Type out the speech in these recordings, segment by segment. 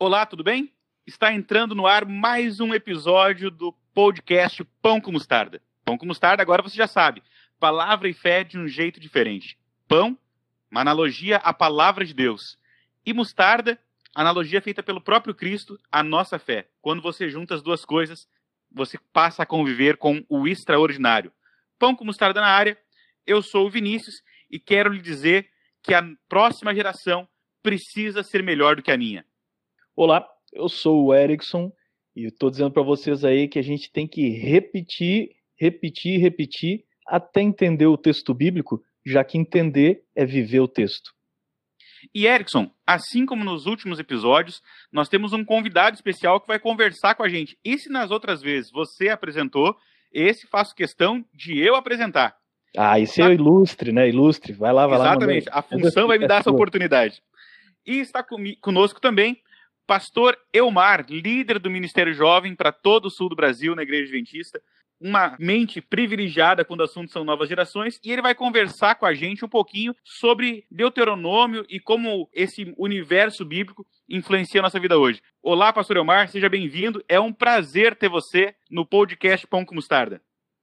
Olá, tudo bem? Está entrando no ar mais um episódio do podcast Pão com Mostarda. Pão com Mostarda, agora você já sabe. Palavra e fé de um jeito diferente. Pão, uma analogia à palavra de Deus. E mostarda, analogia feita pelo próprio Cristo à nossa fé. Quando você junta as duas coisas, você passa a conviver com o extraordinário. Pão com Mostarda na área. Eu sou o Vinícius e quero lhe dizer que a próxima geração precisa ser melhor do que a minha. Olá, eu sou o Erickson e estou dizendo para vocês aí que a gente tem que repetir, repetir, repetir até entender o texto bíblico, já que entender é viver o texto. E Erickson, assim como nos últimos episódios, nós temos um convidado especial que vai conversar com a gente. E se nas outras vezes você apresentou, esse faço questão de eu apresentar. Ah, esse é ilustre, né? Ilustre. Vai lá, vai Exatamente. lá. Exatamente. A função vai me dar essa oportunidade. E está conosco também Pastor Elmar, líder do Ministério Jovem para todo o sul do Brasil na Igreja Adventista, uma mente privilegiada quando o assunto são novas gerações, e ele vai conversar com a gente um pouquinho sobre Deuteronômio e como esse universo bíblico influencia a nossa vida hoje. Olá, Pastor Elmar, seja bem-vindo. É um prazer ter você no podcast Pão com Mostarda.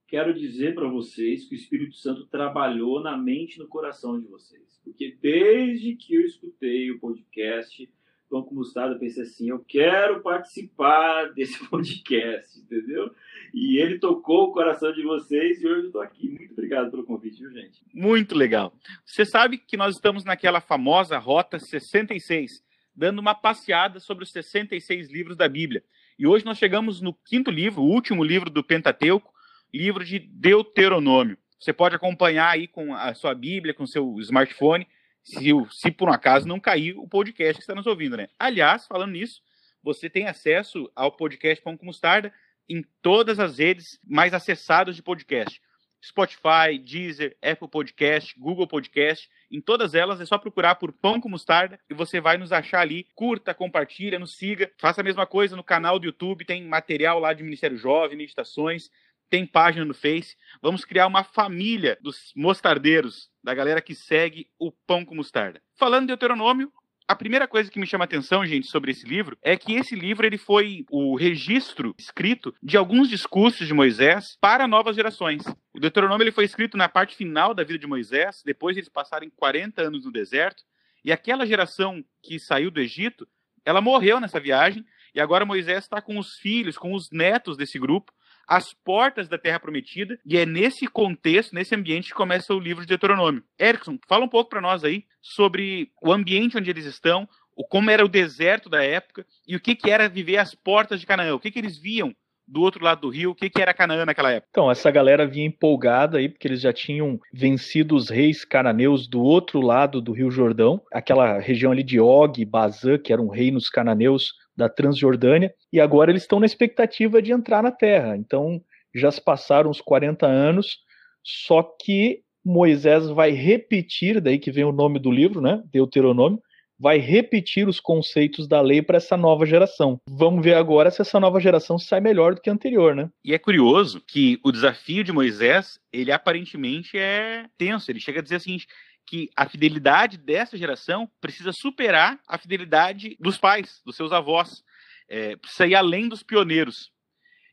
Quero dizer para vocês que o Espírito Santo trabalhou na mente e no coração de vocês, porque desde que eu escutei o podcast, Pão com Mostarda, eu pensei assim, eu quero participar desse podcast, entendeu? E ele tocou o coração de vocês e hoje eu estou aqui. Muito obrigado pelo convite, viu, gente? Muito legal. Você sabe que nós estamos naquela famosa Rota 66, dando uma passeada sobre os 66 livros da Bíblia. E hoje nós chegamos no quinto livro, o último livro do Pentateuco, livro de Deuteronômio. Você pode acompanhar aí com a sua Bíblia, com o seu smartphone, se, se por um acaso não cair o podcast que está nos ouvindo, né? Aliás, falando nisso, você tem acesso ao podcast Pão com Mostarda em todas as redes mais acessadas de podcast. Spotify, Deezer, Apple Podcast, Google Podcast, em todas elas é só procurar por Pão com Mostarda e você vai nos achar ali. Curta, compartilha, nos siga. Faça a mesma coisa no canal do YouTube, tem material lá de Ministério Jovem, meditações, tem página no Face. Vamos criar uma família dos mostardeiros, da galera que segue o Pão com Mostarda. Falando de Deuteronômio, a primeira coisa que me chama a atenção, gente, sobre esse livro é que esse livro ele foi o registro escrito de alguns discursos de Moisés para novas gerações. O Deuteronômio ele foi escrito na parte final da vida de Moisés, depois eles passaram 40 anos no deserto, e aquela geração que saiu do Egito, ela morreu nessa viagem, e agora Moisés está com os filhos, com os netos desse grupo, às portas da Terra Prometida, e é nesse contexto, nesse ambiente, que começa o livro de Deuteronômio. Erickson, fala um pouco para nós aí sobre o ambiente onde eles estão, como era o deserto da época e o que, que era viver às portas de Canaã, o que, que eles viam do outro lado do rio, o que, que era Canaã naquela época? Então, essa galera vinha empolgada aí, porque eles já tinham vencido os reis cananeus do outro lado do rio Jordão, aquela região ali de Og, Bazã, que eram reinos cananeus da Transjordânia, e agora eles estão na expectativa de entrar na terra. Então, já se passaram uns 40 anos, só que Moisés vai repetir, daí que vem o nome do livro, né? Deuteronômio, vai repetir os conceitos da lei para essa nova geração. Vamos ver agora se essa nova geração sai melhor do que a anterior, né? E é curioso que o desafio de Moisés, ele aparentemente é tenso. Ele chega a dizer assim, que a fidelidade dessa geração precisa superar a fidelidade dos pais, dos seus avós. É, precisa ir além dos pioneiros.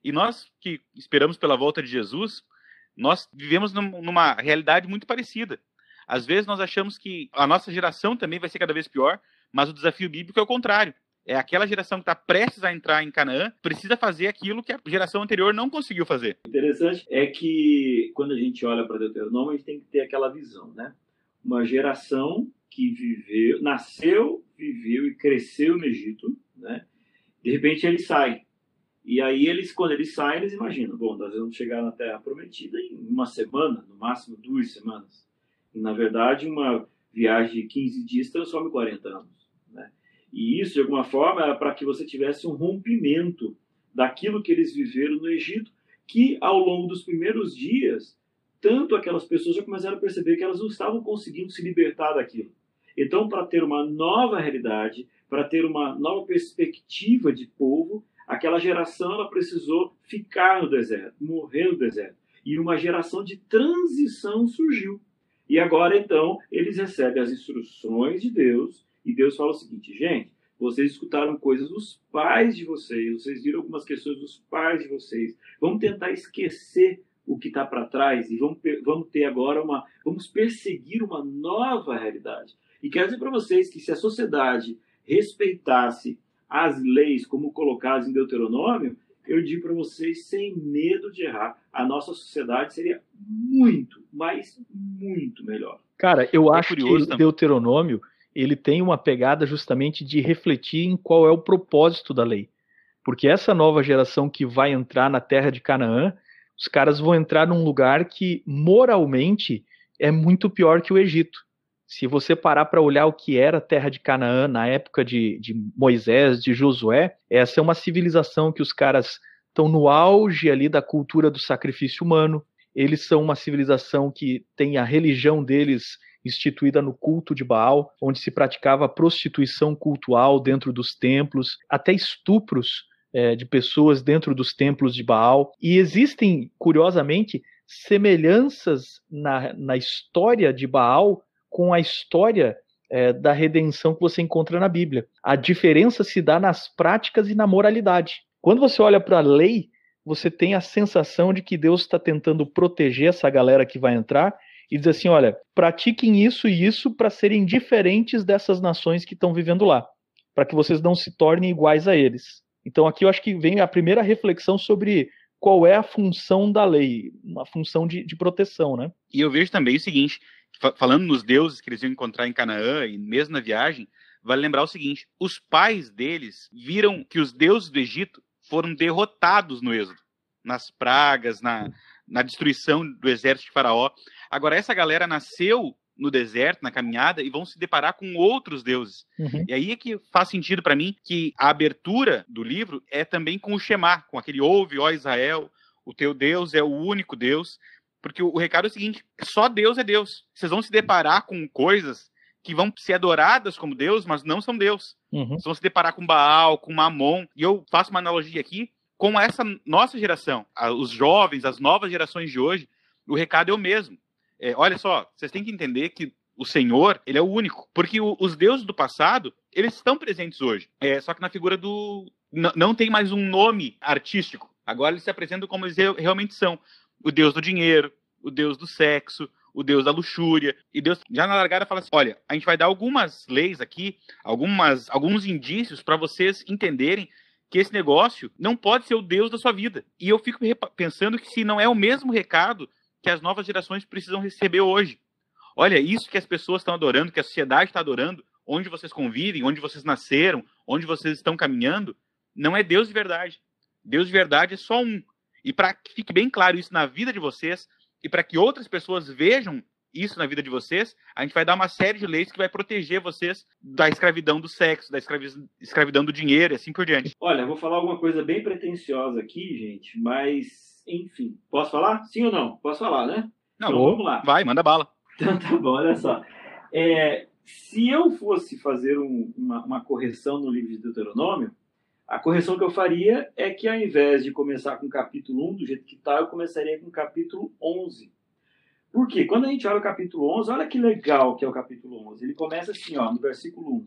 E nós que esperamos pela volta de Jesus, nós vivemos numa realidade muito parecida. Às vezes nós achamos que a nossa geração também vai ser cada vez pior, mas o desafio bíblico é o contrário. É aquela geração que está prestes a entrar em Canaã, precisa fazer aquilo que a geração anterior não conseguiu fazer. Interessante é que quando a gente olha para Deuteronômio, a gente tem que ter aquela visão, né? uma geração que viveu, nasceu, viveu e cresceu no Egito, né? De repente ele sai. E aí eles, quando eles saem, eles imaginam, bom, nós vamos chegar na Terra Prometida em uma semana, no máximo duas semanas. Na verdade, uma viagem de 15 dias transforma em 40 anos, né? E isso, de alguma forma, era para que você tivesse um rompimento daquilo que eles viveram no Egito, que ao longo dos primeiros dias tanto aquelas pessoas já começaram a perceber que elas não estavam conseguindo se libertar daquilo. Então, para ter uma nova realidade, para ter uma nova perspectiva de povo, aquela geração ela precisou ficar no deserto, morrer no deserto. E uma geração de transição surgiu. E agora, então, eles recebem as instruções de Deus, e Deus fala o seguinte: gente, Vocês escutaram coisas dos pais de vocês, vocês viram algumas questões dos pais de vocês. Vamos tentar esquecer o que está para trás e vamos, vamos ter agora uma. Vamos perseguir uma nova realidade. E quero dizer para vocês que se a sociedade respeitasse as leis como colocadas em Deuteronômio, eu digo para vocês, sem medo de errar, a nossa sociedade seria muito, mas muito melhor. Cara, eu é acho que o Deuteronômio ele tem uma pegada justamente de refletir em qual é o propósito da lei. Porque essa nova geração que vai entrar na terra de Canaã, os caras vão entrar num lugar que moralmente é muito pior que o Egito. Se você parar para olhar o que era a terra de Canaã na época de, de Moisés, de Josué, essa é uma civilização que os caras estão no auge ali da cultura do sacrifício humano. Eles são uma civilização que tem a religião deles instituída no culto de Baal, onde se praticava prostituição cultual dentro dos templos, até estupros é, de pessoas dentro dos templos de Baal. E existem, curiosamente, semelhanças na, na história de Baal com a história é, da redenção que você encontra na Bíblia. A diferença se dá nas práticas e na moralidade. Quando você olha para a lei, você tem a sensação de que Deus está tentando proteger essa galera que vai entrar e diz assim: olha, pratiquem isso e isso para serem diferentes dessas nações que estão vivendo lá, para que vocês não se tornem iguais a eles. Então aqui eu acho que vem a primeira reflexão sobre qual é a função da lei, uma função de, de proteção, né? E eu vejo também o seguinte, falando nos deuses que eles iam encontrar em Canaã e mesmo na viagem, vale lembrar o seguinte: os pais deles viram que os deuses do Egito foram derrotados no êxodo, nas pragas, na, na destruição do exército de Faraó. Agora, essa galera nasceu no deserto, na caminhada, e vão se deparar com outros deuses. Uhum. E aí é que faz sentido para mim que a abertura do livro é também com o Shema, com aquele ouve, ó Israel, o teu Deus é o único Deus. Porque o, recado é o seguinte: só Deus é Deus. Vocês vão se deparar com coisas que vão ser adoradas como Deus, mas não são Deus. Uhum. Vocês vão se deparar com Baal, com Mamon. E eu faço uma analogia aqui com essa nossa geração, os jovens, as novas gerações de hoje. O recado é o mesmo. É, olha só, vocês têm que entender que o Senhor, ele é o único. Porque o, os deuses do passado, eles estão presentes hoje. É, só que na figura do. não tem mais um nome artístico. Agora eles se apresentam como eles realmente são. O deus do dinheiro, o deus do sexo, o deus da luxúria. E Deus, já na largada, fala assim: olha, a gente vai dar algumas leis aqui, algumas, alguns indícios para vocês entenderem que esse negócio não pode ser o deus da sua vida. E eu fico pensando que se não é o mesmo recado que as novas gerações precisam receber hoje. Olha, isso que as pessoas estão adorando, que a sociedade está adorando, onde vocês convivem, onde vocês nasceram, onde vocês estão caminhando, não é Deus de verdade. Deus de verdade é só um. E para que fique bem claro isso na vida de vocês, e para que outras pessoas vejam isso na vida de vocês, a gente vai dar uma série de leis que vai proteger vocês da escravidão do sexo, da escravidão do dinheiro e assim por diante. Olha, vou falar alguma coisa bem pretensiosa aqui, gente, mas enfim. Posso falar? Sim ou não? Posso falar, né? Não, então, vamos lá. Vai, manda bala. Então tá bom, olha só. É, se eu fosse fazer um, uma, uma correção no livro de Deuteronômio, a correção que eu faria é que ao invés de começar com o capítulo 1, do jeito que está, eu começaria com o capítulo 11. Por quê? Quando a gente olha o capítulo 11, olha que legal que é o capítulo 11. Ele começa assim, ó, no versículo 1.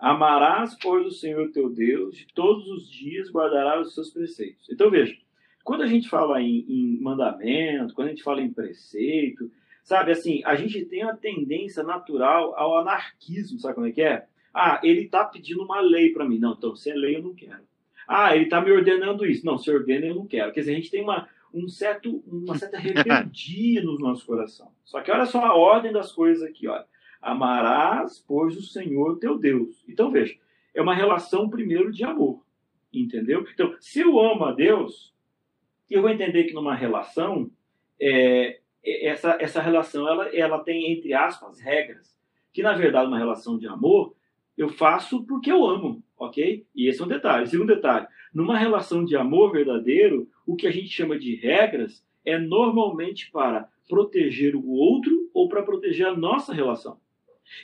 Amarás, pois, o Senhor teu Deus, de todos os dias guardarás os seus preceitos. Então, veja, quando a gente fala em, em mandamento, quando a gente fala em preceito, sabe, assim, a gente tem a tendência natural ao anarquismo, sabe como é que é? Ah, ele está pedindo uma lei para mim. Não, então, se é lei, eu não quero. Ah, ele está me ordenando isso. Não, se ordena, eu não quero. Quer dizer, a gente tem uma, um certo, uma certa rebeldia no nosso coração. Só que olha só a ordem das coisas aqui, olha. Amarás, pois, o Senhor teu Deus. Então, veja, é uma relação primeiro de amor. Entendeu? Então, se eu amo a Deus, eu vou entender que numa relação, é, é, essa, essa relação ela, ela tem, entre aspas, regras. Que na verdade, uma relação de amor, eu faço porque eu amo, ok? E esse é um detalhe. Segundo detalhe, numa relação de amor verdadeiro, o que a gente chama de regras é normalmente para proteger o outro ou para proteger a nossa relação.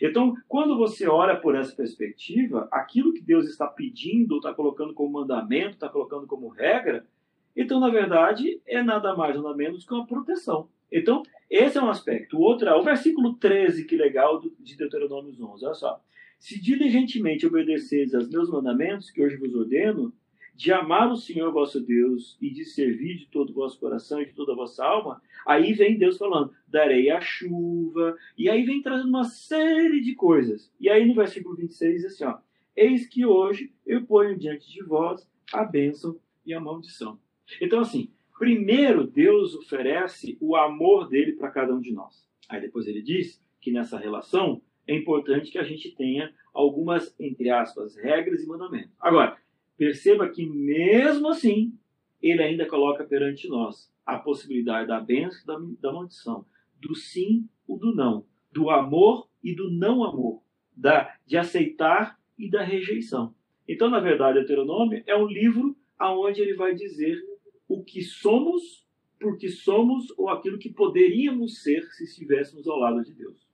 Então, quando você olha por essa perspectiva, aquilo que Deus está pedindo, está colocando como mandamento, está colocando como regra, então, na verdade, é nada mais nada menos que uma proteção. Então, esse é um aspecto. O outro é o versículo 13, que legal, de Deuteronômio 11. Olha só. Se diligentemente obedeceis aos meus mandamentos, que hoje vos ordeno, de amar o Senhor vosso Deus e de servir de todo o vosso coração e de toda a vossa alma, aí vem Deus falando, darei a chuva, e aí vem trazendo uma série de coisas. E aí no versículo 26 diz assim, ó, eis que hoje eu ponho diante de vós a bênção e a maldição. Então assim, primeiro Deus oferece o amor dele para cada um de nós. Aí depois ele diz que nessa relação é importante que a gente tenha algumas, entre aspas, regras e mandamentos. Agora, perceba que mesmo assim, ele ainda coloca perante nós a possibilidade da bênção e da, da maldição, do sim ou do não, do amor e do não amor, da, de aceitar e da rejeição. Então, na verdade, Deuteronômio é um livro aonde ele vai dizer o que somos, porque somos, ou aquilo que poderíamos ser se estivéssemos ao lado de Deus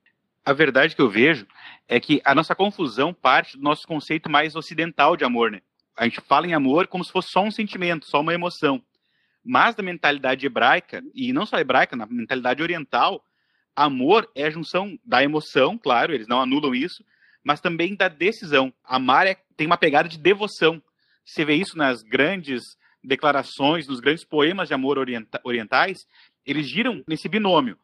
a verdade que eu vejo é que a nossa confusão parte do nosso conceito mais ocidental de amor, né? A gente fala em amor como se fosse só um sentimento, só uma emoção. Mas na mentalidade hebraica, e não só hebraica, na mentalidade oriental, amor é a junção da emoção, claro, eles não anulam isso, mas também da decisão. Amar é, tem uma pegada de devoção. Você vê isso nas grandes declarações, nos grandes poemas de amor orienta orientais, eles giram nesse binômio,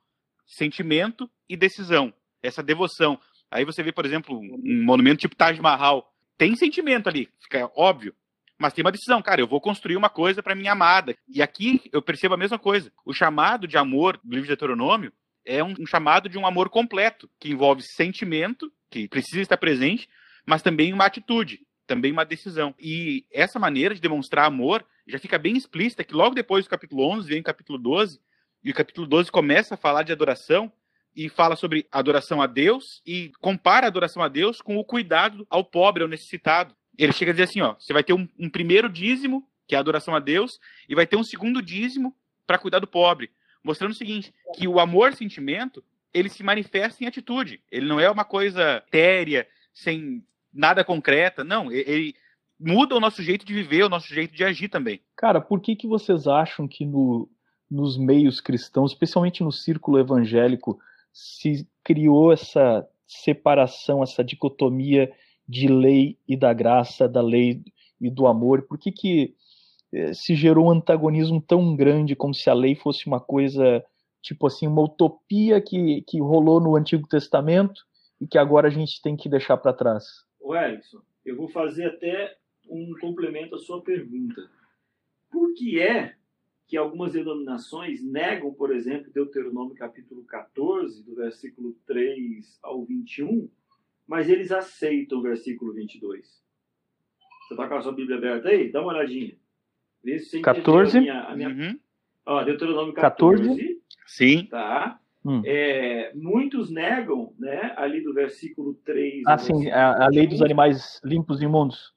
sentimento e decisão essa devoção. Aí você vê, por exemplo, um monumento tipo Taj Mahal. Tem sentimento ali, fica óbvio. Mas tem uma decisão, cara, eu vou construir uma coisa para minha amada. E aqui eu percebo a mesma coisa. O chamado de amor do livro de Deuteronômio é um, um chamado de um amor completo, que envolve sentimento, que precisa estar presente, mas também uma atitude, também uma decisão. E essa maneira de demonstrar amor já fica bem explícita, que logo depois do capítulo 11 vem o capítulo 12, e o capítulo 12 começa a falar de adoração, e fala sobre adoração a Deus e compara a adoração a Deus com o cuidado ao pobre, ao necessitado. Ele chega a dizer assim, ó, você vai ter um, um primeiro dízimo, que é a adoração a Deus, e vai ter um segundo dízimo para cuidar do pobre, mostrando o seguinte, que o amor, sentimento, ele se manifesta em atitude. Ele não é uma coisa téria, sem nada concreta, não, ele muda o nosso jeito de viver, o nosso jeito de agir também. Cara, por que que vocês acham que no, nos meios cristãos, especialmente no círculo evangélico, se criou essa separação, essa dicotomia de lei e da graça, da lei e do amor? Por que, que eh, se gerou um antagonismo tão grande como se a lei fosse uma coisa, tipo assim, uma utopia que, que rolou no Antigo Testamento e que agora a gente tem que deixar para trás? O Erickson, eu vou fazer até um complemento à sua pergunta. Por que é que algumas denominações negam, por exemplo, Deuteronômio capítulo 14, do versículo 3 ao 21, mas eles aceitam o versículo 22. Você está com a sua Bíblia aberta aí? Dá uma olhadinha. Vê se você 14. A minha, a minha... Uhum. Ó, Deuteronômio 14. 14. Sim. Tá? Hum. É, muitos negam, né, ali do versículo 3. Ah, sim, a, a lei dos animais limpos e imundos.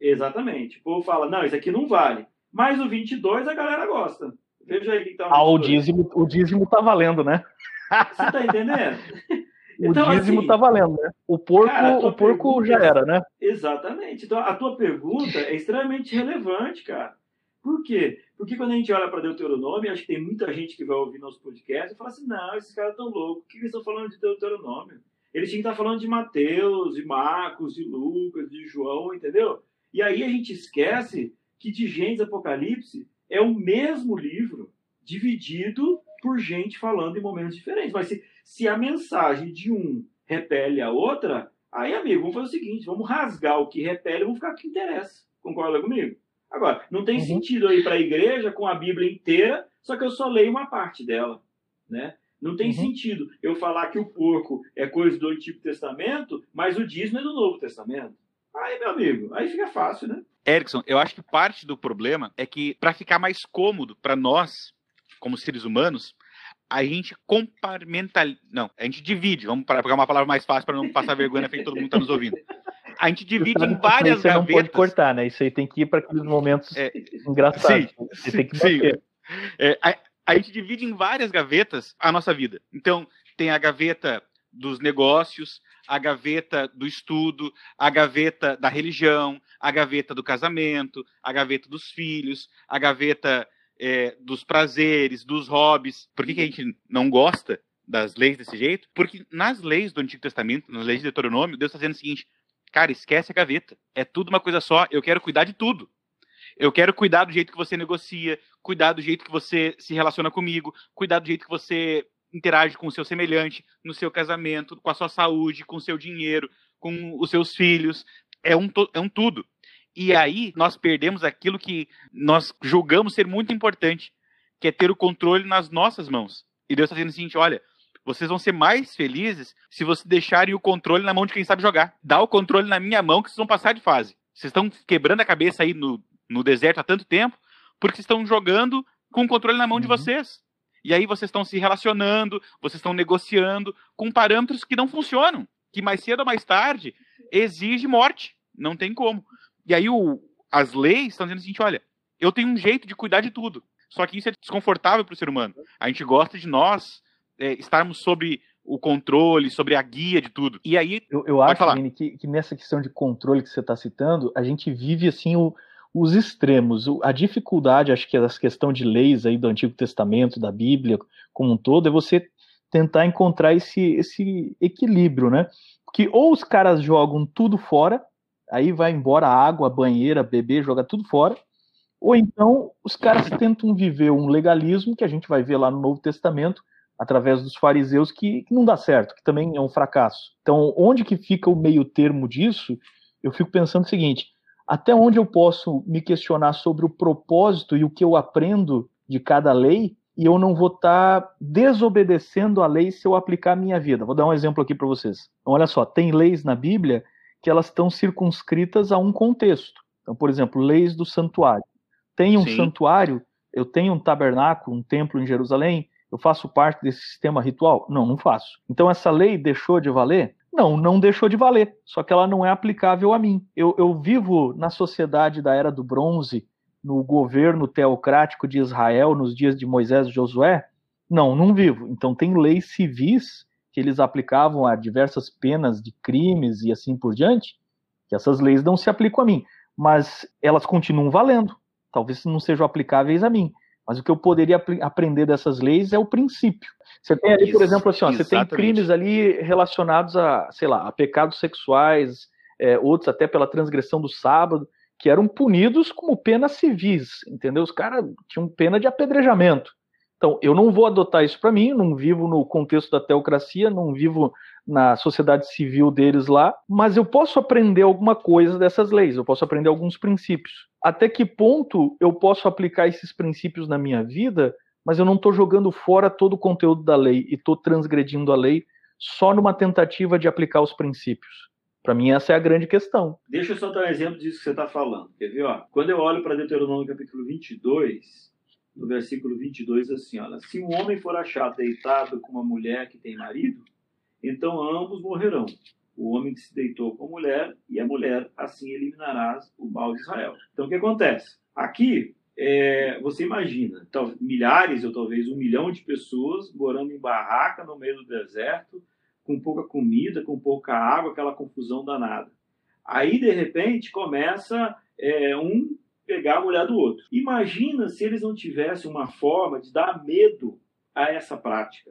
Exatamente. O povo fala, não, isso aqui não vale. Mas o 22 a galera gosta. Veja aí que tá Ah, o dízimo, o dízimo tá valendo, né? Você tá entendendo? Então, o dízimo assim, tá valendo, né? O porco, cara, o porco já era, né? Exatamente. Então, a tua pergunta é extremamente relevante, cara. Por quê? Porque quando a gente olha para Deuteronômio, acho que tem muita gente que vai ouvir nosso podcast e fala assim: não, esses caras estão loucos, o que eles estão falando de Deuteronômio? Eles tinham que estar falando de Mateus, de Marcos, de Lucas, de João, entendeu? E aí a gente esquece que de Gênesis Apocalipse é o mesmo livro dividido por gente falando em momentos diferentes. Mas se, se a mensagem de um repele a outra, aí, amigo, vamos fazer o seguinte: vamos rasgar o que repele e vamos ficar o que interessa. Concorda comigo? Agora, não tem uhum. sentido eu ir para a igreja com a Bíblia inteira, só que eu só leio uma parte dela. Né? Não tem uhum. sentido eu falar que o porco é coisa do Antigo Testamento, mas o dízimo é do Novo Testamento. Aí, meu amigo, aí fica fácil, né? Erickson, eu acho que parte do problema é que, para ficar mais cômodo para nós, como seres humanos, a gente compartimentaliza. Não, a gente divide. Vamos pegar uma palavra mais fácil para não passar vergonha de todo mundo está nos ouvindo. A gente divide em várias Você gavetas. não pode cortar, né? Isso aí tem que ir para aqueles momentos é, engraçados. Sim, Você tem que sim. É, a, a gente divide em várias gavetas a nossa vida. Então, tem a gaveta dos negócios, a gaveta do estudo, a gaveta da religião, a gaveta do casamento, a gaveta dos filhos, a gaveta é, dos prazeres, dos hobbies. Por que, que a gente não gosta das leis desse jeito, porque nas leis do Antigo Testamento, nas leis de Deuteronômio, Deus está dizendo o seguinte: cara, esquece a gaveta. É tudo uma coisa só. Eu quero cuidar de tudo. Eu quero cuidar do jeito que você negocia, cuidar do jeito que você se relaciona comigo, cuidar do jeito que você interage com o seu semelhante, no seu casamento, com a sua saúde, com o seu dinheiro, com os seus filhos. É um, é um tudo. E aí nós perdemos aquilo que nós julgamos ser muito importante, que é ter o controle nas nossas mãos. E Deus está dizendo o seguinte: olha, vocês vão ser mais felizes se vocês deixarem o controle na mão de quem sabe jogar. Dá o controle na minha mão que vocês vão passar de fase. Vocês estão quebrando a cabeça aí no, no deserto há tanto tempo porque estão jogando com o controle na mão uhum. de vocês. E aí vocês estão se relacionando, vocês estão negociando com parâmetros que não funcionam, que mais cedo ou mais tarde exige morte. Não tem como. E aí o, as leis estão dizendo o seguinte: olha, eu tenho um jeito de cuidar de tudo. Só que isso é desconfortável para o ser humano. A gente gosta de nós é, estarmos sobre o controle, sobre a guia de tudo. E aí. Eu, eu acho, Vini, que, que, nessa questão de controle que você está citando, a gente vive assim o, os extremos. A dificuldade, acho que essa questão de leis aí do Antigo Testamento, da Bíblia como um todo, é você tentar encontrar esse, esse equilíbrio, né? Porque ou os caras jogam tudo fora, aí vai embora a água, a banheira, beber, joga tudo fora. Ou então os caras tentam viver um legalismo que a gente vai ver lá no Novo Testamento, através dos fariseus, que, não dá certo, que também é um fracasso. Então, onde que fica o meio termo disso? Eu fico pensando o seguinte: até onde eu posso me questionar sobre o propósito e o que eu aprendo de cada lei, e eu não vou estar tá desobedecendo a lei se eu aplicar a minha vida. Vou dar um exemplo aqui para vocês. Então, olha só, tem leis na Bíblia que elas estão circunscritas a um contexto. Então, por exemplo, leis do santuário. Tem um Sim. santuário, eu tenho um tabernáculo, um templo em Jerusalém, eu faço parte desse sistema ritual? Não, não faço. Então essa lei deixou de valer? Não, não deixou de valer, só que ela não é aplicável a mim. Eu, eu vivo na sociedade da Era do Bronze, no governo teocrático de Israel, nos dias de Moisés e Josué? Não, não vivo. Então tem leis civis que eles aplicavam a diversas penas de crimes e assim por diante, que essas leis não se aplicam a mim, mas elas continuam valendo. Talvez não sejam aplicáveis a mim, mas o que eu poderia ap aprender dessas leis é o princípio. Você tem ali, por exemplo, assim, ó, você tem crimes ali relacionados a, sei lá, a pecados sexuais, é, outros até pela transgressão do sábado, que eram punidos como penas civis, entendeu? Os caras tinham pena de apedrejamento. Então, eu não vou adotar isso para mim, não vivo no contexto da teocracia, não vivo na sociedade civil deles lá, mas eu posso aprender alguma coisa dessas leis, eu posso aprender alguns princípios. Até que ponto eu posso aplicar esses princípios na minha vida, mas eu não estou jogando fora todo o conteúdo da lei e estou transgredindo a lei só numa tentativa de aplicar os princípios? Para mim, essa é a grande questão. Deixa eu só dar um exemplo disso que você está falando. Quer ver? Ó? Quando eu olho para Deuteronômio capítulo 22, no versículo 22, assim, olha, se um homem for achado deitado com uma mulher que tem marido, então ambos morrerão. O homem que se deitou com a mulher e a mulher, assim eliminarás o mal de Israel. Então o que acontece? Aqui, é, você imagina, tal, milhares ou talvez um milhão de pessoas morando em barraca no meio do deserto, com pouca comida, com pouca água, aquela confusão danada. Aí, de repente, começa é, um pegar a mulher do outro. Imagina se eles não tivessem uma forma de dar medo a essa prática.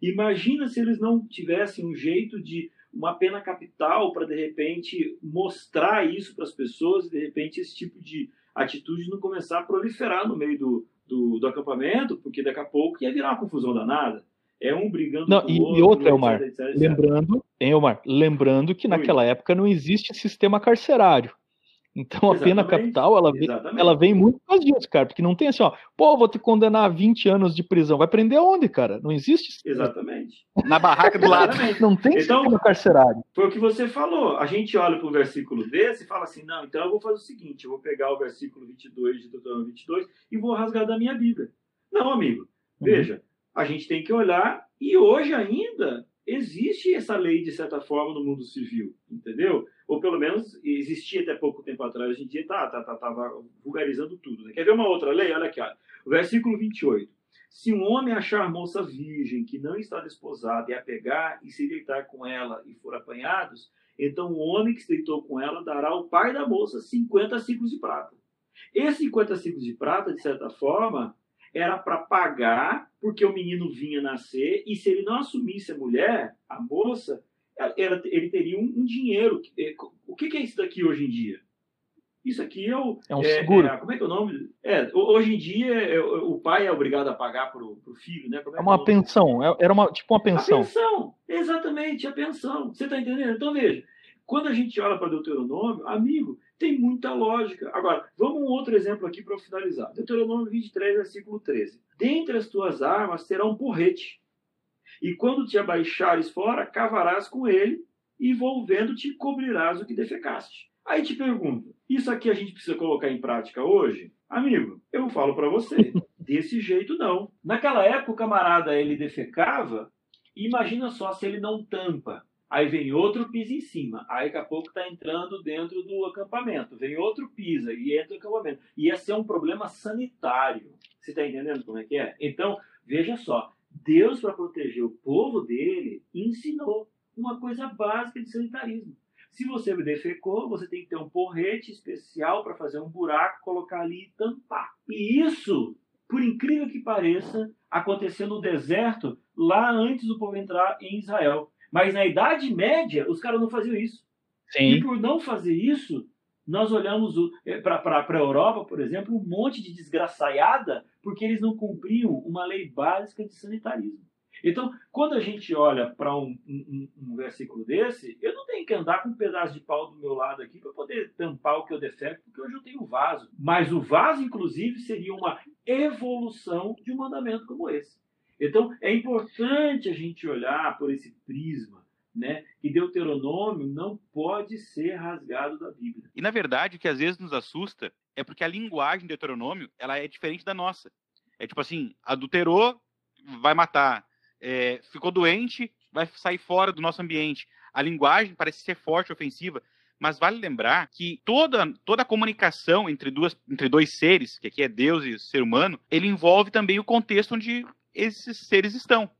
Imagina se eles não tivessem um jeito de uma pena capital para de repente mostrar isso para as pessoas e de repente esse tipo de atitude não começar a proliferar no meio do, do, do acampamento, porque daqui a pouco ia virar uma confusão danada. É um brigando não, com e, outro. E outra, Elmar, etc, etc, etc. lembrando, hein, Elmar, lembrando que naquela época não existe sistema carcerário. Então a Exatamente. pena capital, ela vem, ela vem muito por disso, cara, porque não tem assim, ó, pô, vou te condenar a 20 anos de prisão. Vai prender onde, cara? Não existe. Exatamente. Na barraca do lado. Não tem então, sistema carcerário. Foi o que você falou. A gente olha para o versículo desse e fala assim, não, então eu vou fazer o seguinte, eu vou pegar o versículo 22 de Deuteronômio 22 e vou rasgar da minha Bíblia. Não, amigo. Uhum. Veja, a gente tem que olhar e hoje ainda existe essa lei, de certa forma, no mundo civil, entendeu? Ou pelo menos existia até pouco tempo atrás, hoje em dia tá, tá, tá, vulgarizando tudo. Né? Quer ver uma outra lei? Olha aqui, o versículo 28. Se um homem achar moça virgem que não está desposada e a pegar e se deitar com ela e for apanhados, então o homem que se deitou com ela dará ao pai da moça 50 ciclos de prata. Esses 50 ciclos de prata, de certa forma, era para pagar porque o menino vinha nascer e se ele não assumisse a mulher, a moça, ela, ele teria um, um, dinheiro. É, o que, que, é isso daqui hoje em dia? Isso aqui é o. É um seguro. É, como é que é o nome? É, hoje em dia, é, o pai é obrigado a pagar para o filho, né? é, é uma é pensão. Era uma, tipo uma pensão. A pensão, exatamente, a pensão. Você está entendendo? Então, veja, quando a gente olha para Deuteronômio, amigo, tem muita lógica. Agora, vamos um outro exemplo aqui para finalizar. Deuteronômio 23, versículo 13. Dentre as tuas armas terá um porrete, e quando te abaixares fora, cavarás com ele, e volvendo-te cobrirás o que defecaste. Aí te pergunto, isso aqui a gente precisa colocar em prática hoje? Amigo, eu falo para você, desse jeito não. Naquela época o camarada ele defecava, e imagina só se ele não tampa. Aí vem outro pisa em cima. Aí daqui a pouco está entrando dentro do acampamento. Vem outro pisa e entra no acampamento. Ia ser um problema sanitário. Você está entendendo como é que é? Então, veja só. Deus, para proteger o povo dele, ensinou uma coisa básica de sanitarismo. Se você defecou, você tem que ter um porrete especial para fazer um buraco, colocar ali e tampar. E isso, por incrível que pareça, aconteceu no deserto lá antes do povo entrar em Israel. Mas na Idade Média, os caras não faziam isso. Sim. E por não fazer isso, nós olhamos eh, para a Europa, por exemplo, um monte de desgraçaiada porque eles não cumpriam uma lei básica de sanitarismo. Então, quando a gente olha para um, um, um, versículo desse, eu não tenho que andar com um pedaço de pau do meu lado aqui para poder tampar o que eu defeito, porque hoje eu tenho vaso. Mas o vaso, inclusive, seria uma evolução de um mandamento como esse. Então, é importante a gente olhar por esse prisma, né? Que Deuteronômio não pode ser rasgado da Bíblia. E na verdade, o que às vezes nos assusta é porque a linguagem de Deuteronômio ela é diferente da nossa. É tipo assim, adulterou, vai matar. É, ficou doente, vai sair fora do nosso ambiente. A linguagem parece ser forte, ofensiva, mas vale lembrar que toda, toda a comunicação entre, duas, entre dois seres, que aqui é Deus e ser humano, ele envolve também o contexto onde esses seres estão.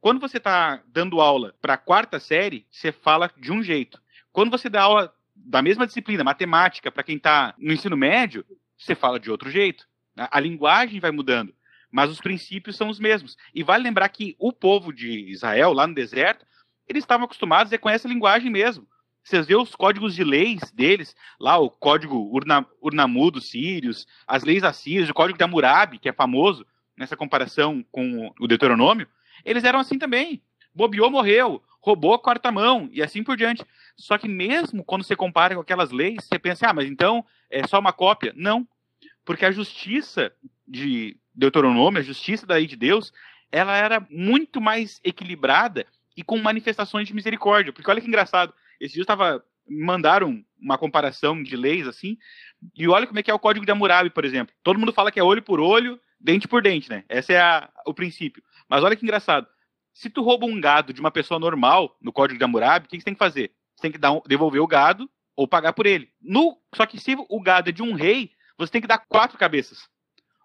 Quando você está dando aula para a quarta série, você fala de um jeito. Quando você dá aula da mesma disciplina, matemática, para quem está no ensino médio, você fala de outro jeito. A linguagem vai mudando, mas os princípios são os mesmos. E vale lembrar que o povo de Israel, lá no deserto, eles estavam acostumados a com essa linguagem mesmo. Vocês vê os códigos de leis deles, lá o código Urna, Urnamu dos sírios, as leis assírias, o código de Hammurabi, que é famoso, nessa comparação com o Deuteronômio, eles eram assim também. Bobeou, morreu, roubou a quarta mão e assim por diante. Só que mesmo quando você compara com aquelas leis, você pensa, ah, mas então é só uma cópia. Não, porque a justiça de Deuteronômio, a justiça da lei de Deus, ela era muito mais equilibrada e com manifestações de misericórdia. Porque olha que engraçado, esse dia estava mandaram uma comparação de leis assim, e olha como é que é o código de Hammurabi, por exemplo. Todo mundo fala que é olho por olho, dente por dente, né? Esse é a, o princípio. Mas olha que engraçado. Se tu rouba um gado de uma pessoa normal no código de Hammurabi, o que você tem que fazer? Você tem que dar um, devolver o gado ou pagar por ele. No, só que se o gado é de um rei, você tem que dar quatro cabeças.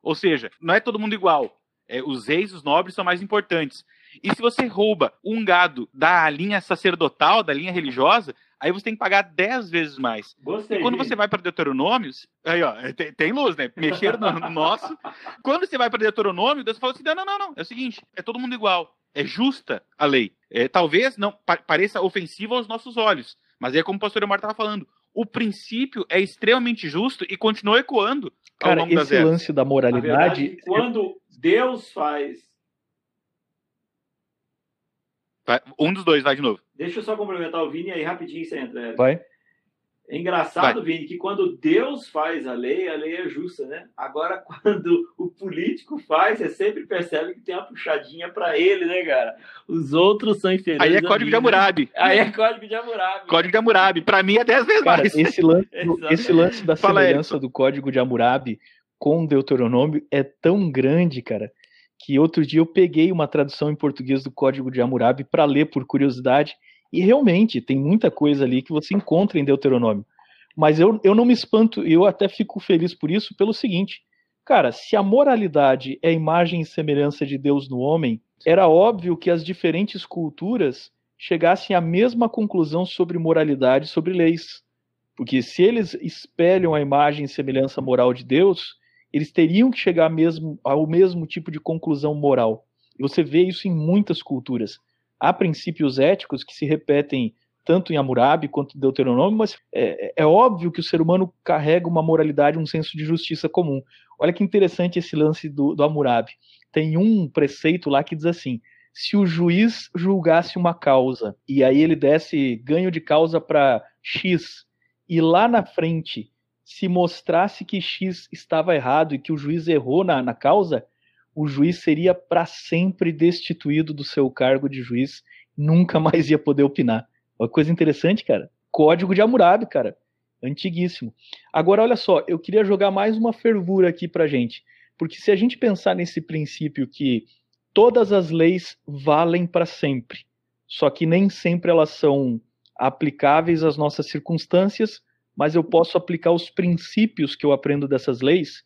Ou seja, não é todo mundo igual. É, os reis, os nobres são mais importantes. E se você rouba um gado da linha sacerdotal, da linha religiosa, aí você tem que pagar 10 vezes mais. Gostei, e quando você vai para Deuteronômios, aí ó, tem, tem luz, né? Mexer no, no nosso. quando você vai para Deuteronômio, Deus fala assim: não, não, não, não. É o seguinte, é todo mundo igual. É justa a lei. É, talvez não pa pareça ofensiva aos nossos olhos, mas é como o pastor Omar estava falando. O princípio é extremamente justo e continua ecoando ao Cara, longo esse lance da moralidade. É quando Deus faz um dos dois, vai de novo. Deixa eu só complementar o Vini aí rapidinho você entra. Vai. É engraçado, vai. Vini, que quando Deus faz a lei, a lei é justa, né? Agora, quando o político faz, você sempre percebe que tem uma puxadinha para ele, né, cara? Os outros são inferiores. Aí é código de Hammurabi. Aí é código de Hammurabi. Código de Hammurabi. Para mim é 10 vezes cara, mais. Esse lance, esse lance da Fala semelhança do código de Hammurabi com Deuteronômio é tão grande, cara, que outro dia eu peguei uma tradução em português do Código de Hammurabi para ler por curiosidade, e realmente tem muita coisa ali que você encontra em Deuteronômio. Mas eu, eu não me espanto, eu até fico feliz por isso, pelo seguinte: cara, se a moralidade é a imagem e semelhança de Deus no homem, era óbvio que as diferentes culturas chegassem à mesma conclusão sobre moralidade, sobre leis. Porque se eles espelham a imagem e semelhança moral de Deus, eles teriam que chegar mesmo ao mesmo tipo de conclusão moral. Você vê isso em muitas culturas. Há princípios éticos que se repetem tanto em Hammurabi quanto em Deuteronômio, mas é, é, óbvio que o ser humano carrega uma moralidade, um senso de justiça comum. Olha que interessante esse lance do, do Hammurabi. Tem um preceito lá que diz assim: se o juiz julgasse uma causa e aí ele desse ganho de causa para X e lá na frente se mostrasse que X estava errado e que o juiz errou na, na causa, o juiz seria para sempre destituído do seu cargo de juiz, nunca mais ia poder opinar. Uma coisa interessante, cara. Código de Hammurabi, cara. Antiguíssimo. Agora, olha só, eu queria jogar mais uma fervura aqui pra gente. Porque se a gente pensar nesse princípio que todas as leis valem para sempre, só que nem sempre elas são aplicáveis às nossas circunstâncias, mas eu posso aplicar os princípios que eu aprendo dessas leis.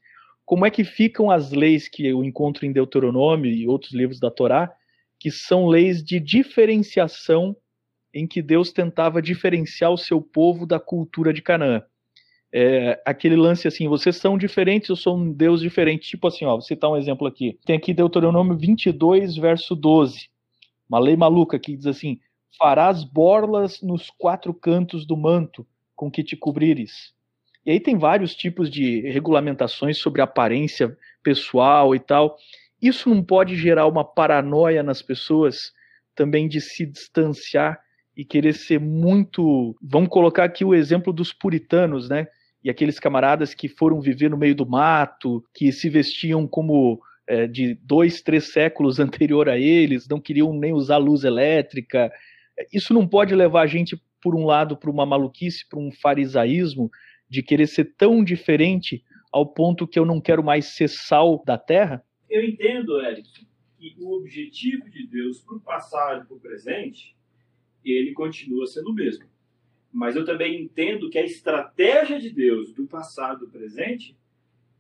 Como é que ficam as leis que eu encontro em Deuteronômio e outros livros da Torá, que são leis de diferenciação em que Deus tentava diferenciar o seu povo da cultura de Canaã. É, aquele lance assim, vocês são diferentes, eu sou um Deus diferente. Tipo assim, ó, vou citar um exemplo aqui. Tem aqui Deuteronômio 22, verso 12. Uma lei maluca que diz assim: Farás borlas nos quatro cantos do manto com que te cobrires. E aí tem vários tipos de regulamentações sobre aparência pessoal e tal. Isso não pode gerar uma paranoia nas pessoas também de se distanciar e querer ser muito. Vamos colocar aqui o exemplo dos puritanos, né? E aqueles camaradas que foram viver no meio do mato, que se vestiam como é, de dois, três séculos anterior a eles, não queriam nem usar luz elétrica. Isso não pode levar a gente, por um lado, para uma maluquice, para um farisaísmo, de querer ser tão diferente ao ponto que eu não quero mais ser sal da terra? Eu entendo, Eric, que o objetivo de Deus para o passado e para o presente ele continua sendo o mesmo. Mas eu também entendo que a estratégia de Deus do passado e do presente,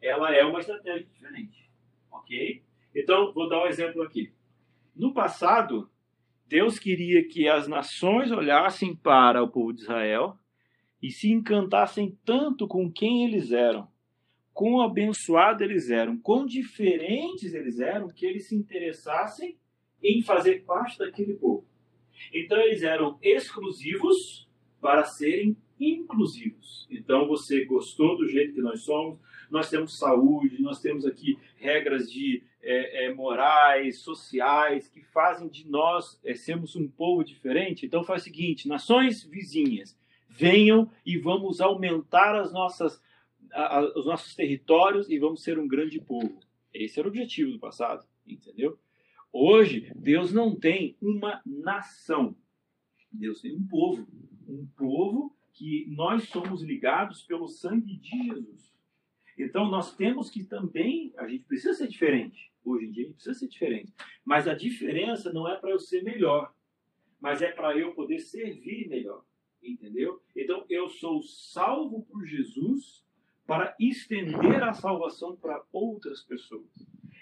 ela é uma estratégia diferente. Ok? Então, vou dar um exemplo aqui. No passado, Deus queria que as nações olhassem para o povo de Israel e se encantassem tanto com quem eles eram, quão abençoados eles eram, quão diferentes eles eram, que eles se interessassem em fazer parte daquele povo. Então eles eram exclusivos para serem inclusivos. Então você gostou do jeito que nós somos, nós temos saúde, nós temos aqui regras de é, é, morais, sociais, que fazem de nós é, sermos um povo diferente. Então faz o seguinte: nações vizinhas, venham e vamos aumentar as nossas, a, a, os nossos territórios e vamos ser um grande povo. Esse era o objetivo do passado, entendeu? Hoje, Deus não tem uma nação. Deus tem um povo. Um povo que nós somos ligados pelo sangue de Jesus. Então, nós temos que também, a gente precisa ser diferente. Hoje em dia, a gente precisa ser diferente. Mas a diferença não é para eu ser melhor, mas é para eu poder servir melhor. Entendeu? Então, eu sou salvo por Jesus para estender a salvação para outras pessoas.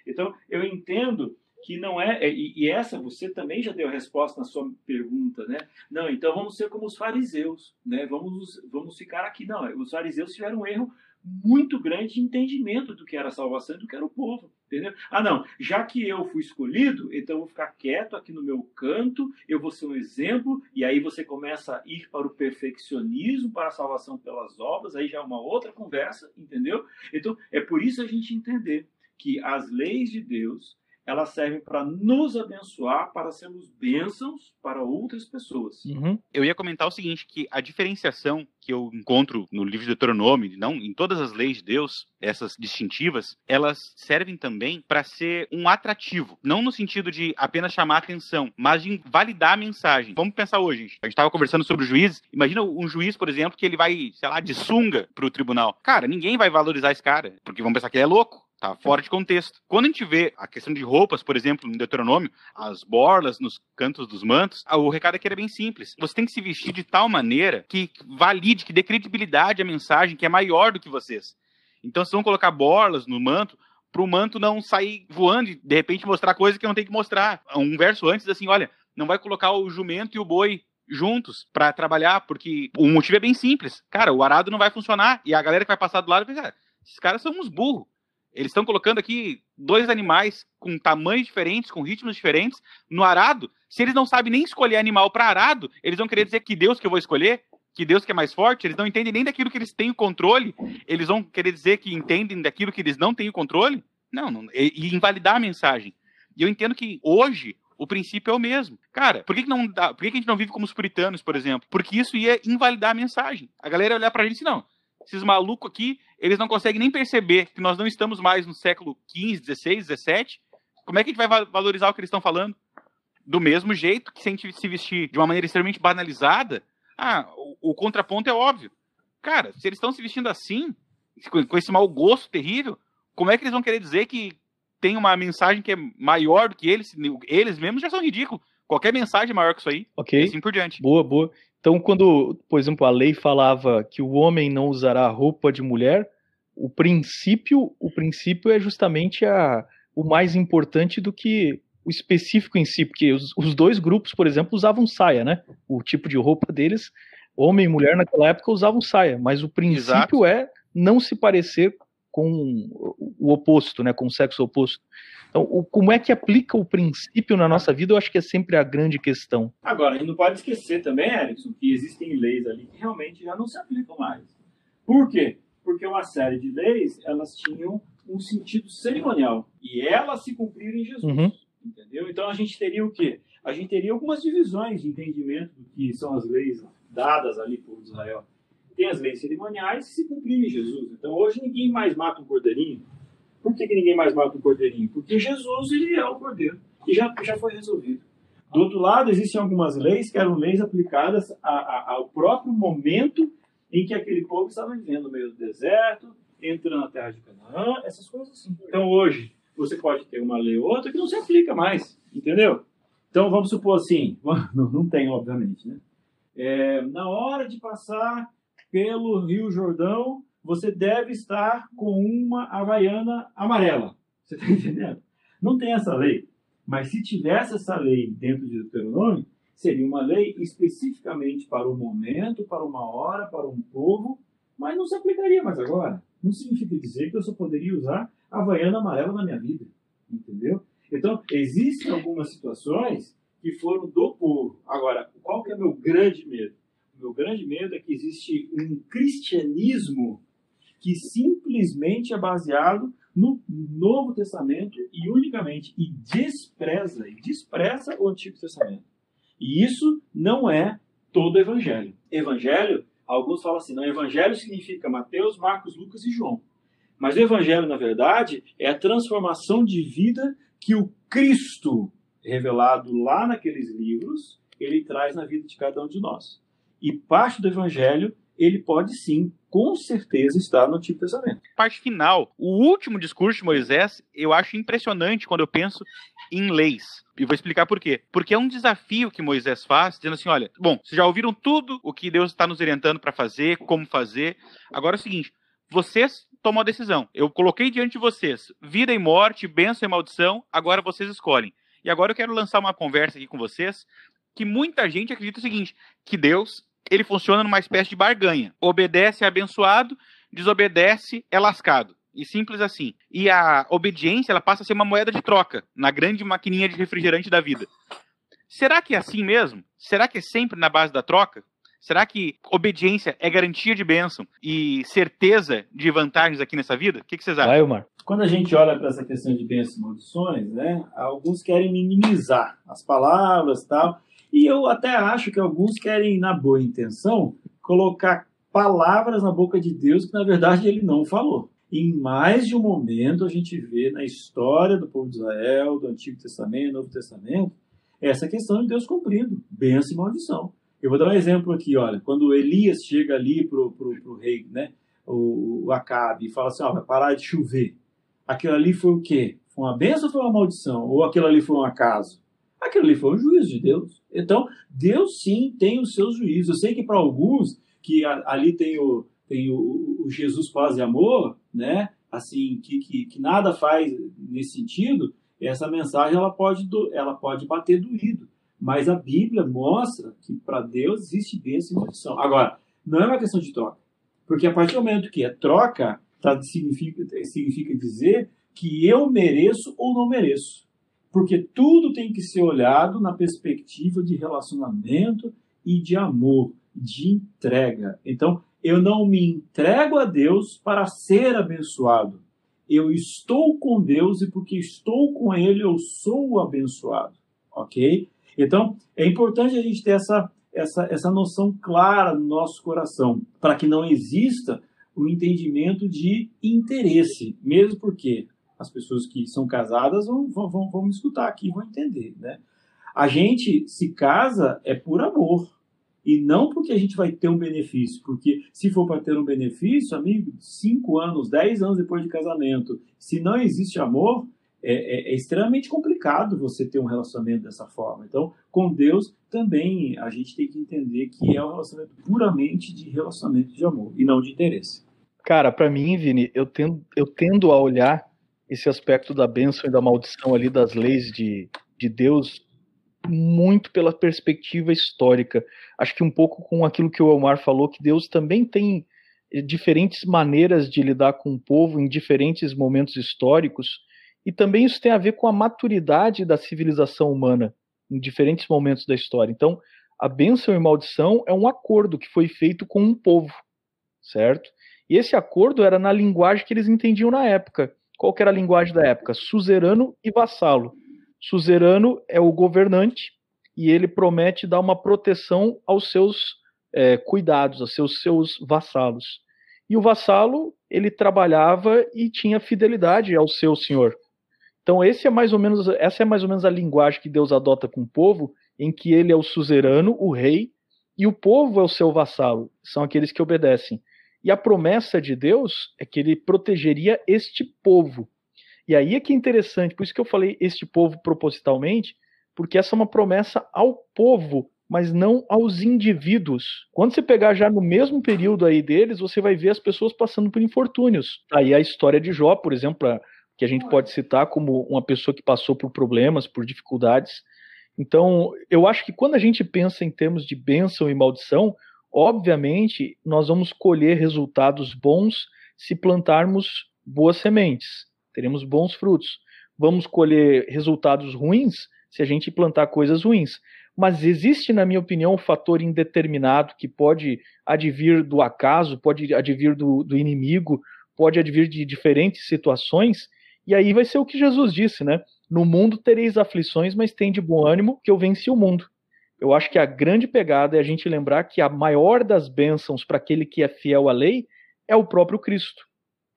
Então, eu entendo que não é, é, e, essa você também já deu a resposta na sua pergunta, né? Não, então vamos ser como os fariseus, né? Vamos, vamos ficar aqui. Não, os fariseus tiveram um erro muito grande de entendimento do que era salvação e do que era o povo, entendeu? Ah, não, já que eu fui escolhido, então eu vou ficar quieto aqui no meu canto, eu vou ser um exemplo, e aí você começa a ir para o perfeccionismo, para a salvação pelas obras, aí já é uma outra conversa, entendeu? Então, é por isso a gente entender que as leis de Deus, elas servem para nos abençoar, para sermos bênçãos para outras pessoas. Uhum. Eu ia comentar o seguinte, que a diferenciação que eu encontro no livro de Deuteronômio, não em todas as leis de Deus, essas distintivas, elas servem também para ser um atrativo, não no sentido de apenas chamar atenção, mas de validar a mensagem. Vamos pensar hoje, a gente estava conversando sobre o juiz. Imagina um juiz, por exemplo, que ele vai, sei lá, de sunga para o tribunal. Cara, ninguém vai valorizar esse cara, porque vão pensar que ele é louco. Tá fora de contexto. Quando a gente vê a questão de roupas, por exemplo, no Deuteronômio, as borlas nos cantos dos mantos, o recado aqui era bem simples. Você tem que se vestir de tal maneira que valide, que dê credibilidade à mensagem que é maior do que vocês. Então, vocês vão colocar borlas no manto, para o manto não sair voando e de repente mostrar coisa que não tem que mostrar. Um verso antes, assim, olha, não vai colocar o jumento e o boi juntos para trabalhar, porque o motivo é bem simples. Cara, o arado não vai funcionar e a galera que vai passar do lado vai pensar, esses caras são uns burros Eles estão colocando aqui dois animais com tamanhos diferentes, com ritmos diferentes, no arado. Se eles não sabem nem escolher animal para arado, eles vão querer dizer que Deus que eu vou escolher, que Deus que é mais forte, eles não entendem nem daquilo que eles têm o controle, eles vão querer dizer que entendem daquilo que eles não têm o controle? Não, não e, invalidar a mensagem. E eu entendo que hoje o princípio é o mesmo. Cara, por que, que não dá, por que, que a gente não vive como os puritanos, por exemplo? Porque isso ia invalidar a mensagem. A galera ia olhar pra gente e não, esses malucos aqui, eles não conseguem nem perceber que nós não estamos mais no século XV, XVI, XVII. Como é que a gente vai valorizar o que eles estão falando? Do mesmo jeito que se a gente se vestir de uma maneira extremamente banalizada, ah, o, o contraponto é óbvio. Cara, se eles estão se vestindo assim, com, esse mau gosto terrível, como é que eles vão querer dizer que tem uma mensagem que é maior do que eles? Eles mesmos já são ridículos. Qualquer mensagem é maior que isso aí. Ok. E assim por diante. Boa, boa. Então, quando, por exemplo, a lei falava que o homem não usará roupa de mulher, o princípio, o princípio é justamente a, o mais importante do que o específico em si, porque os, os dois grupos, por exemplo, usavam saia, né? O tipo de roupa deles, homem e mulher naquela época usavam saia, mas o princípio Exato. é não se parecer com o oposto, né? Com o sexo oposto. Então, o, como é que aplica o princípio na nossa vida, eu acho que é sempre a grande questão. Agora, a gente não pode esquecer também, Erickson, que existem leis ali que realmente já não se aplicam mais. Por quê? Porque uma série de leis, elas tinham um sentido cerimonial. E elas se cumpriram em Jesus. Uhum. Entendeu? Então, a gente teria o quê? A gente teria algumas divisões de entendimento do que são as leis dadas ali por Israel. Tem as leis cerimoniais que se cumpriram em Jesus. Então, hoje ninguém mais mata um cordeirinho por que, que ninguém mais mata o cordeirinho? Porque Jesus ele é o cordeiro e já, já foi resolvido. Do outro lado, existem algumas leis que eram leis aplicadas a, a, ao próprio momento em que aquele povo estava vivendo no meio do deserto, entrando na terra de Canaã, essas coisas assim. Então hoje, você pode ter uma lei ou outra que não se aplica mais, entendeu? Então vamos supor assim, não, não tem, obviamente, né? É, na hora de passar pelo Rio Jordão, você deve estar com uma havaiana amarela. Você está entendendo? Não tem essa lei. Mas se tivesse essa lei dentro de Deuteronômio, seria uma lei especificamente para o momento, para uma hora, para um povo, mas não se aplicaria mais agora. Não significa dizer que eu só poderia usar havaiana amarela na minha vida. Entendeu? Então, existem algumas situações que foram do povo. Agora, qual que é meu grande medo? Meu grande medo é que existe um cristianismo que simplesmente é baseado no Novo Testamento e unicamente e despreza e despreza o Antigo Testamento. E isso não é todo o evangelho. Evangelho, alguns falam assim, não, evangelho significa Mateus, Marcos, Lucas e João. Mas o evangelho, na verdade, é a transformação de vida que o Cristo revelado lá naqueles livros, ele traz na vida de cada um de nós. E parte do evangelho ele pode sim, com certeza, estar no Antigo Testamento. Parte final, o último discurso de Moisés, eu acho impressionante quando eu penso em leis. E vou explicar por quê. Porque é um desafio que Moisés faz, dizendo assim: olha, bom, vocês já ouviram tudo o que Deus está nos orientando para fazer, como fazer. Agora é o seguinte: vocês tomam a decisão. Eu coloquei diante de vocês vida e morte, bênção e maldição, agora vocês escolhem. E agora eu quero lançar uma conversa aqui com vocês que muita gente acredita o seguinte: que Deus ele funciona numa espécie de barganha. Obedece é abençoado, desobedece é lascado. E simples assim. E a obediência ela passa a ser uma moeda de troca na grande maquininha de refrigerante da vida. Será que é assim mesmo? Será que é sempre na base da troca? Será que obediência é garantia de bênção e certeza de vantagens aqui nessa vida? O que, que vocês acham? Vai, Omar. Quando a gente olha para essa questão de bênçãos e maldições, né, alguns querem minimizar as palavras e tal. E eu até acho que alguns querem, na boa intenção, colocar palavras na boca de Deus que, na verdade, ele não falou. Em mais de um momento, a gente vê na história do povo de Israel, do Antigo Testamento, Novo Testamento, essa questão de Deus cumprindo, bênção e maldição. Eu vou dar um exemplo aqui, olha, quando Elias chega ali pro, pro, pro rei, né, o, o Acabe, e fala assim, ó, vai parar de chover. Aquilo ali foi o quê? Foi uma bênção ou foi uma maldição? Ou aquilo ali foi um acaso? Aquilo ali foi um juízo de Deus. Então, Deus sim tem os seus juízos. Eu sei que para alguns, que ali tem o, tem o, o, Jesus paz e amor, né? Assim, que, que, que, nada faz nesse sentido, essa mensagem ela pode, ela pode bater doído. Mas a Bíblia mostra que para Deus existe bênção e maldição. Agora, não é uma questão de troca. Porque a partir do momento que é troca, tá, significa, significa dizer que eu mereço ou não mereço. Porque tudo tem que ser olhado na perspectiva de relacionamento e de amor, de entrega. Então, eu não me entrego a Deus para ser abençoado. Eu estou com Deus e porque estou com Ele, eu sou abençoado. Ok? Então, é importante a gente ter essa, essa, essa noção clara no nosso coração, para que não exista o entendimento de interesse, mesmo porque as pessoas que são casadas vão, vão, vão, me escutar aqui, vão entender, né? A gente se casa é por amor e não porque a gente vai ter um benefício, porque se for para ter um benefício, amigo, cinco anos, dez anos depois de casamento, se não existe amor, é, é, é, extremamente complicado você ter um relacionamento dessa forma. Então, com Deus também a gente tem que entender que é um relacionamento puramente de relacionamento de amor e não de interesse. Cara, para mim, Vini, eu tendo, eu tendo a olhar esse aspecto da bênção e da maldição ali das leis de, de Deus muito pela perspectiva histórica. Acho que um pouco com aquilo que o Omar falou, que Deus também tem eh, diferentes maneiras de lidar com o povo em diferentes momentos históricos, e também isso tem a ver com a maturidade da civilização humana em diferentes momentos da história. Então, a bênção e maldição é um acordo que foi feito com um povo, certo? E esse acordo era na linguagem que eles entendiam na época. Qual era a linguagem da época? Suzerano e vassalo. Suzerano é o governante e ele promete dar uma proteção aos seus é, cuidados, aos seus, seus vassalos. E o vassalo, ele trabalhava e tinha fidelidade ao seu senhor. Então esse é mais ou menos, essa é mais ou menos a linguagem que Deus adota com o povo, em que ele é o suzerano, o rei, e o povo é o seu vassalo, são aqueles que obedecem. E a promessa de Deus é que ele protegeria este povo. E aí é que é interessante, por isso que eu falei este povo propositalmente, porque essa é uma promessa ao povo, mas não aos indivíduos. Quando você pegar já no mesmo período aí deles, você vai ver as pessoas passando por infortúnios. Aí a história de Jó, por exemplo, que a gente pode citar como uma pessoa que passou por problemas, por dificuldades. Então, eu acho que quando a gente pensa em termos de bênção e maldição, obviamente, nós vamos colher resultados bons se plantarmos boas sementes, teremos bons frutos. Vamos colher resultados ruins se a gente plantar coisas ruins. Mas existe, na minha opinião, um fator indeterminado que pode advir do acaso, pode advir do, do inimigo, pode advir de diferentes situações, e aí vai ser o que Jesus disse, né? No mundo tereis aflições, mas tem de bom ânimo que eu venci o mundo eu acho que a grande pegada é a gente lembrar que a maior das bênçãos para aquele que é fiel à lei é o próprio Cristo.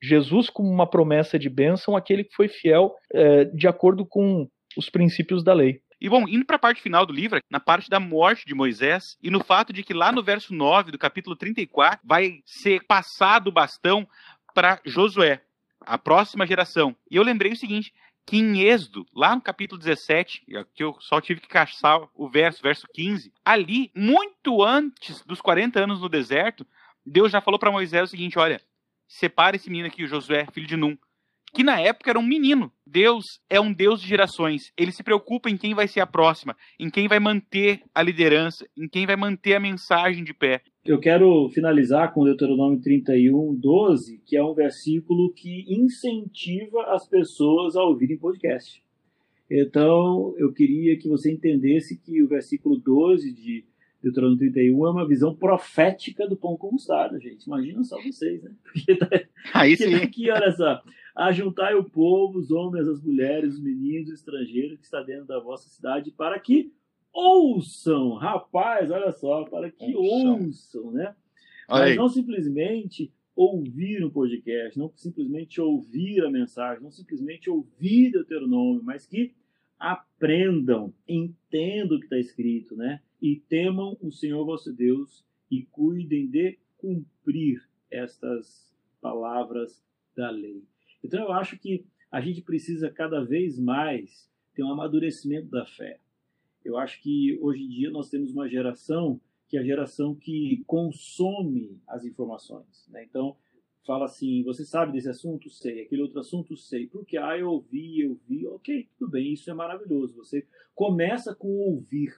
Jesus, como uma promessa de bênção, aquele que foi fiel é, de acordo com os princípios da lei. E bom, indo para a parte final do livro, na parte da morte de Moisés, e no fato de que lá no verso 9 do capítulo 34 vai ser passado o bastão para Josué, a próxima geração. E eu lembrei o seguinte: que em Êxodo, lá no capítulo 17, que eu só tive que caçar o verso, verso 15, ali, muito antes dos 40 anos no deserto, Deus já falou para Moisés o seguinte: olha, separa esse menino aqui, Josué, filho de Num, que na época era um menino. Deus é um Deus de gerações. Ele se preocupa em quem vai ser a próxima, em quem vai manter a liderança, em quem vai manter a mensagem de pé. Eu quero finalizar com Deuteronômio 31, 12, que é um versículo que incentiva as pessoas a ouvirem podcast. Então, eu queria que você entendesse que o versículo 12 de Deuteronômio 31 é uma visão profética do pão com mostarda, gente. Imagina só vocês, né? Porque tá, Aí sim. aqui, olha só. Ajuntai o povo, os homens, as mulheres, os meninos, os estrangeiros que está dentro da vossa cidade, para que ouçam. Rapaz, olha só, para que ouçam, ouçam né? Mas não simplesmente ouvir um podcast, não simplesmente ouvir a mensagem, não simplesmente ouvir Deuteronômio, mas que aprendam, entendam o que está escrito, né? E temam o Senhor vosso Deus e cuidem de cumprir estas palavras da lei. Então eu acho que a gente precisa cada vez mais ter um amadurecimento da fé. Eu acho que hoje em dia nós temos uma geração que é a geração que consome as informações. Né? Então, fala assim: você sabe desse assunto? Sei. Aquele outro assunto? Sei. Porque, ah, eu ouvi, eu vi. Ok, tudo bem, isso é maravilhoso. Você começa com ouvir,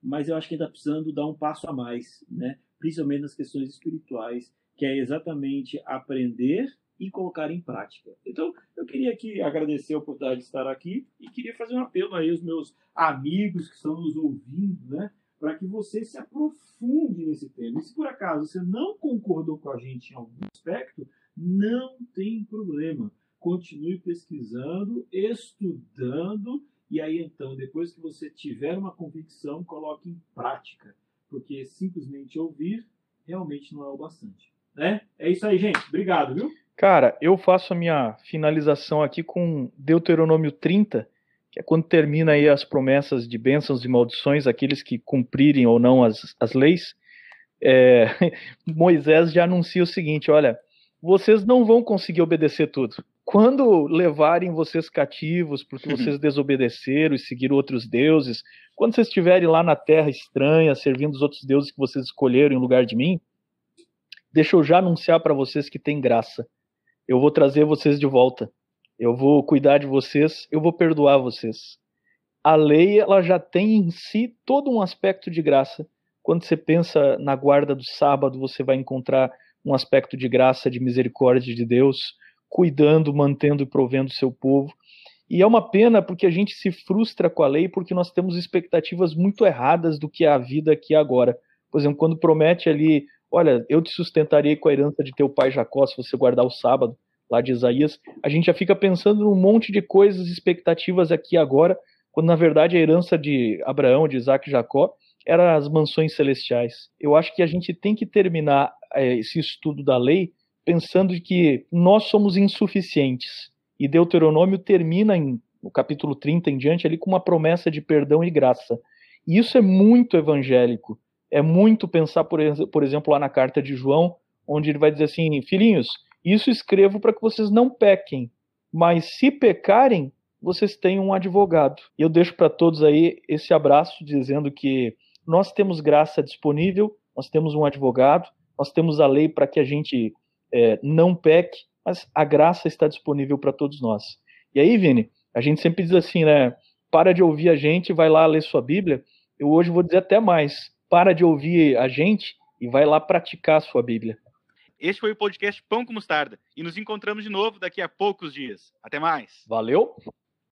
mas eu acho que ainda precisando dar um passo a mais, né? principalmente nas questões espirituais, que é exatamente aprender e colocar em prática. Então, eu queria aqui agradecer a oportunidade de estar aqui e queria fazer um apelo aí aos meus amigos que estão nos ouvindo, né? Para que você se aprofunde nesse tema. E se por acaso você não concordou com a gente em algum aspecto, não tem problema. Continue pesquisando, estudando, e aí então, depois que você tiver uma convicção, coloque em prática. Porque simplesmente ouvir realmente não é o bastante. Né? É isso aí, gente. Obrigado, viu? Cara, eu faço a minha finalização aqui com Deuteronômio 30, que é quando termina aí as promessas de bênçãos e maldições, aqueles que cumprirem ou não as, as leis. É, Moisés já anuncia o seguinte: olha, vocês não vão conseguir obedecer tudo. Quando levarem vocês cativos, porque uhum. vocês desobedeceram e seguiram outros deuses, quando vocês estiverem lá na terra estranha, servindo os outros deuses que vocês escolheram em lugar de mim, deixa eu já anunciar para vocês que tem graça eu vou trazer vocês de volta. Eu vou cuidar de vocês, eu vou perdoar vocês. A lei, ela já tem em si todo um aspecto de graça. Quando você pensa na guarda do sábado, você vai encontrar um aspecto de graça, de misericórdia de Deus, cuidando, mantendo e provendo o seu povo. E é uma pena porque a gente se frustra com a lei porque nós temos expectativas muito erradas do que é a vida aqui agora. Por exemplo, quando promete ali olha, eu te sustentarei com a herança de teu pai Jacó, se você guardar o sábado, lá de Isaías, a gente já fica pensando num monte de coisas, expectativas aqui agora, quando na verdade a herança de Abraão, de Isaac e Jacó era as mansões celestiais. Eu acho que a gente tem que terminar é, esse estudo da lei pensando que nós somos insuficientes. E Deuteronômio termina em, no capítulo 30 em diante ali com uma promessa de perdão e graça. E isso é muito evangélico é muito pensar, por, por exemplo, lá na carta de João, onde ele vai dizer assim: Filhinhos, isso escrevo para que vocês não pequem, mas se pecarem, vocês têm um advogado. E eu deixo para todos aí esse abraço dizendo que nós temos graça disponível, nós temos um advogado, nós temos a lei para que a gente é, não peque, mas a graça está disponível para todos nós. E aí, Vini, a gente sempre diz assim, né? Para de ouvir a gente, vai lá ler sua Bíblia. Eu hoje vou dizer até mais para de ouvir a gente e vai lá praticar a sua Bíblia. Este foi o podcast Pão com Mostarda e nos encontramos de novo daqui a poucos dias. Até mais. Valeu!